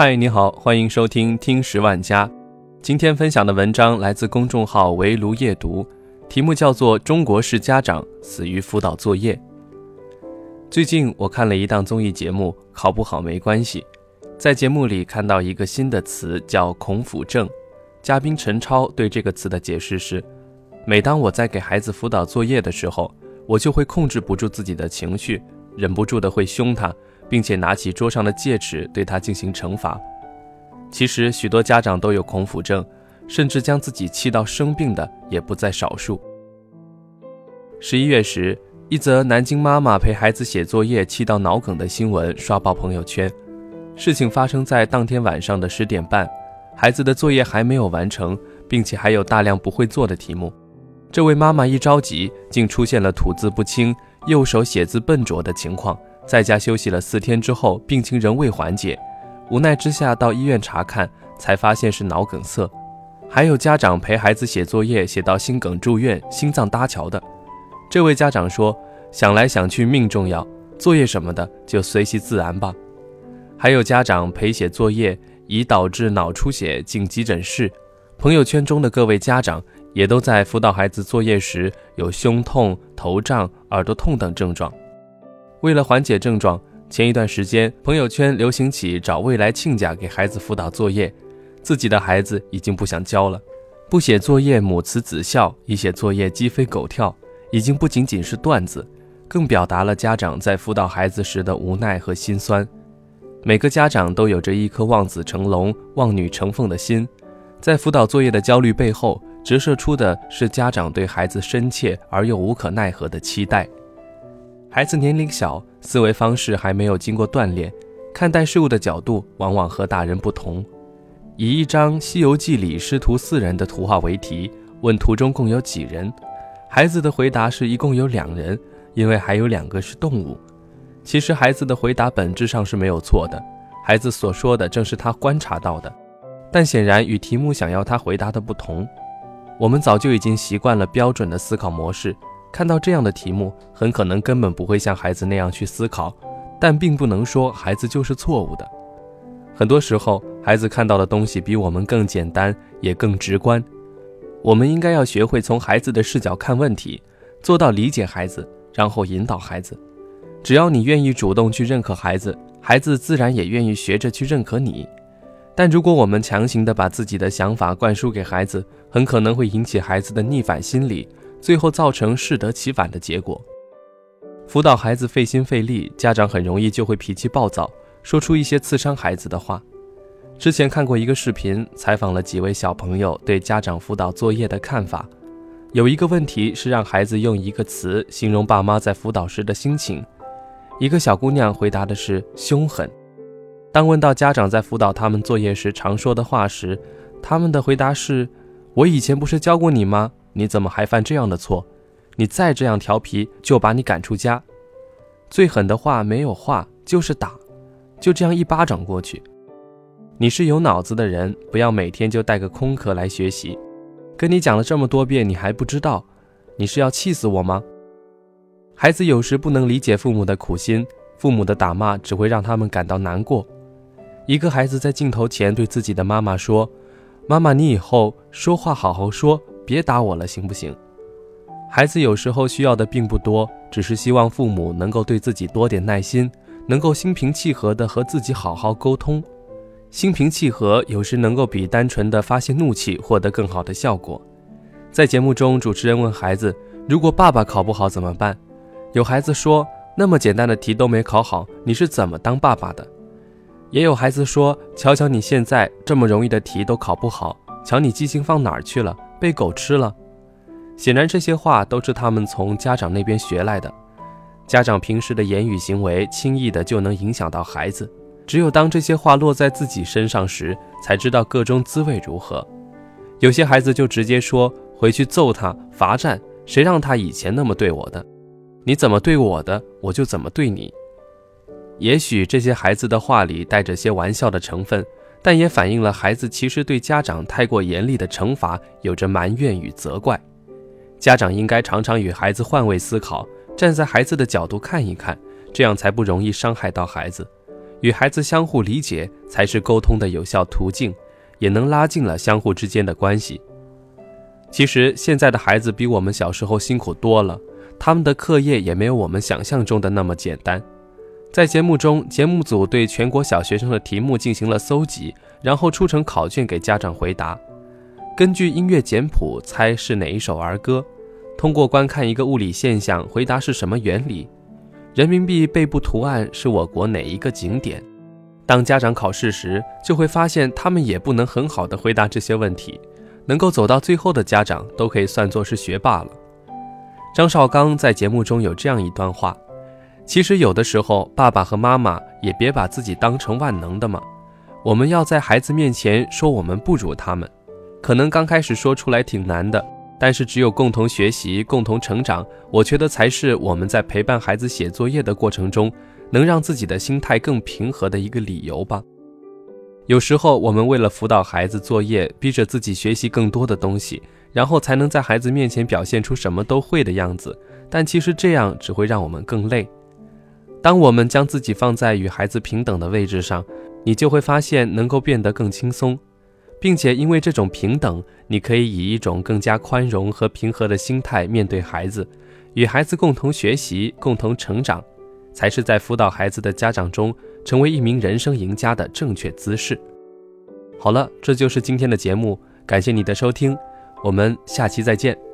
嗨，你好，欢迎收听听十万家。今天分享的文章来自公众号围炉夜读，题目叫做《中国式家长死于辅导作业》。最近我看了一档综艺节目，考不好没关系。在节目里看到一个新的词叫“孔府症”，嘉宾陈超对这个词的解释是：每当我在给孩子辅导作业的时候，我就会控制不住自己的情绪，忍不住的会凶他。并且拿起桌上的戒尺对他进行惩罚。其实许多家长都有恐府症，甚至将自己气到生病的也不在少数。十一月时，一则南京妈妈陪孩子写作业气到脑梗的新闻刷爆朋友圈。事情发生在当天晚上的十点半，孩子的作业还没有完成，并且还有大量不会做的题目。这位妈妈一着急，竟出现了吐字不清、右手写字笨拙的情况。在家休息了四天之后，病情仍未缓解，无奈之下到医院查看，才发现是脑梗塞。还有家长陪孩子写作业，写到心梗住院、心脏搭桥的。这位家长说：“想来想去，命重要，作业什么的就随其自然吧。”还有家长陪写作业，已导致脑出血进急诊室。朋友圈中的各位家长也都在辅导孩子作业时有胸痛、头胀、耳朵痛等症状。为了缓解症状，前一段时间朋友圈流行起找未来亲家给孩子辅导作业，自己的孩子已经不想教了，不写作业母慈子孝，一写作业鸡飞狗跳，已经不仅仅是段子，更表达了家长在辅导孩子时的无奈和心酸。每个家长都有着一颗望子成龙、望女成凤的心，在辅导作业的焦虑背后，折射出的是家长对孩子深切而又无可奈何的期待。孩子年龄小，思维方式还没有经过锻炼，看待事物的角度往往和大人不同。以一张《西游记》里师徒四人的图画为题，问图中共有几人？孩子的回答是一共有两人，因为还有两个是动物。其实孩子的回答本质上是没有错的，孩子所说的正是他观察到的，但显然与题目想要他回答的不同。我们早就已经习惯了标准的思考模式。看到这样的题目，很可能根本不会像孩子那样去思考，但并不能说孩子就是错误的。很多时候，孩子看到的东西比我们更简单，也更直观。我们应该要学会从孩子的视角看问题，做到理解孩子，然后引导孩子。只要你愿意主动去认可孩子，孩子自然也愿意学着去认可你。但如果我们强行的把自己的想法灌输给孩子，很可能会引起孩子的逆反心理。最后造成适得其反的结果。辅导孩子费心费力，家长很容易就会脾气暴躁，说出一些刺伤孩子的话。之前看过一个视频，采访了几位小朋友对家长辅导作业的看法。有一个问题是让孩子用一个词形容爸妈在辅导时的心情。一个小姑娘回答的是凶狠。当问到家长在辅导他们作业时常说的话时，他们的回答是：“我以前不是教过你吗？”你怎么还犯这样的错？你再这样调皮，就把你赶出家。最狠的话没有话，就是打，就这样一巴掌过去。你是有脑子的人，不要每天就带个空壳来学习。跟你讲了这么多遍，你还不知道？你是要气死我吗？孩子有时不能理解父母的苦心，父母的打骂只会让他们感到难过。一个孩子在镜头前对自己的妈妈说：“妈妈，你以后说话好好说。”别打我了，行不行？孩子有时候需要的并不多，只是希望父母能够对自己多点耐心，能够心平气和地和自己好好沟通。心平气和有时能够比单纯的发泄怒气获得更好的效果。在节目中，主持人问孩子：“如果爸爸考不好怎么办？”有孩子说：“那么简单的题都没考好，你是怎么当爸爸的？”也有孩子说：“瞧瞧你现在这么容易的题都考不好，瞧你记性放哪儿去了？”被狗吃了，显然这些话都是他们从家长那边学来的。家长平时的言语行为，轻易的就能影响到孩子。只有当这些话落在自己身上时，才知道个中滋味如何。有些孩子就直接说回去揍他，罚站。谁让他以前那么对我的？你怎么对我的，我就怎么对你。也许这些孩子的话里带着些玩笑的成分。但也反映了孩子其实对家长太过严厉的惩罚有着埋怨与责怪。家长应该常常与孩子换位思考，站在孩子的角度看一看，这样才不容易伤害到孩子。与孩子相互理解才是沟通的有效途径，也能拉近了相互之间的关系。其实现在的孩子比我们小时候辛苦多了，他们的课业也没有我们想象中的那么简单。在节目中，节目组对全国小学生的题目进行了搜集，然后出成考卷给家长回答。根据音乐简谱猜是哪一首儿歌，通过观看一个物理现象回答是什么原理。人民币背部图案是我国哪一个景点？当家长考试时，就会发现他们也不能很好的回答这些问题。能够走到最后的家长都可以算作是学霸了。张绍刚在节目中有这样一段话：其实有的时候，爸爸和妈妈也别把自己当成万能的嘛。我们要在孩子面前说我们不如他们，可能刚开始说出来挺难的，但是只有共同学习、共同成长，我觉得才是我们在陪伴孩子写作业的过程中，能让自己的心态更平和的一个理由吧。有时候，我们为了辅导孩子作业，逼着自己学习更多的东西，然后才能在孩子面前表现出什么都会的样子。但其实这样只会让我们更累。当我们将自己放在与孩子平等的位置上，你就会发现能够变得更轻松，并且因为这种平等，你可以以一种更加宽容和平和的心态面对孩子，与孩子共同学习、共同成长。才是在辅导孩子的家长中成为一名人生赢家的正确姿势。好了，这就是今天的节目，感谢你的收听，我们下期再见。